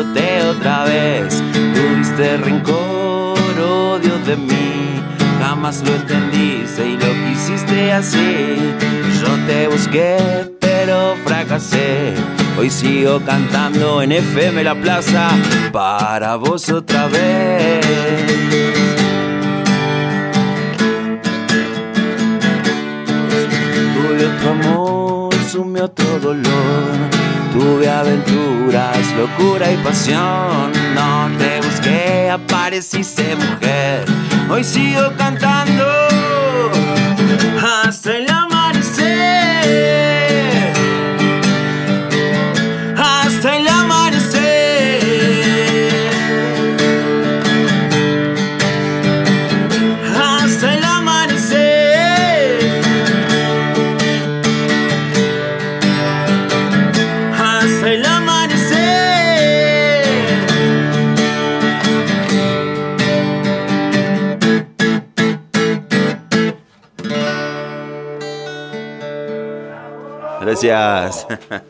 otra vez. Tuviste rencor, odio de mí, jamás lo entendiste y lo quisiste así. Yo te busqué, pero fracasé. Hoy sigo cantando en FM La Plaza para vos otra vez. Tuve otro amor, sumió otro dolor. Tuve aventuras, locura y pasión. No te busqué, apareciste mujer. Hoy sigo cantando Gracias.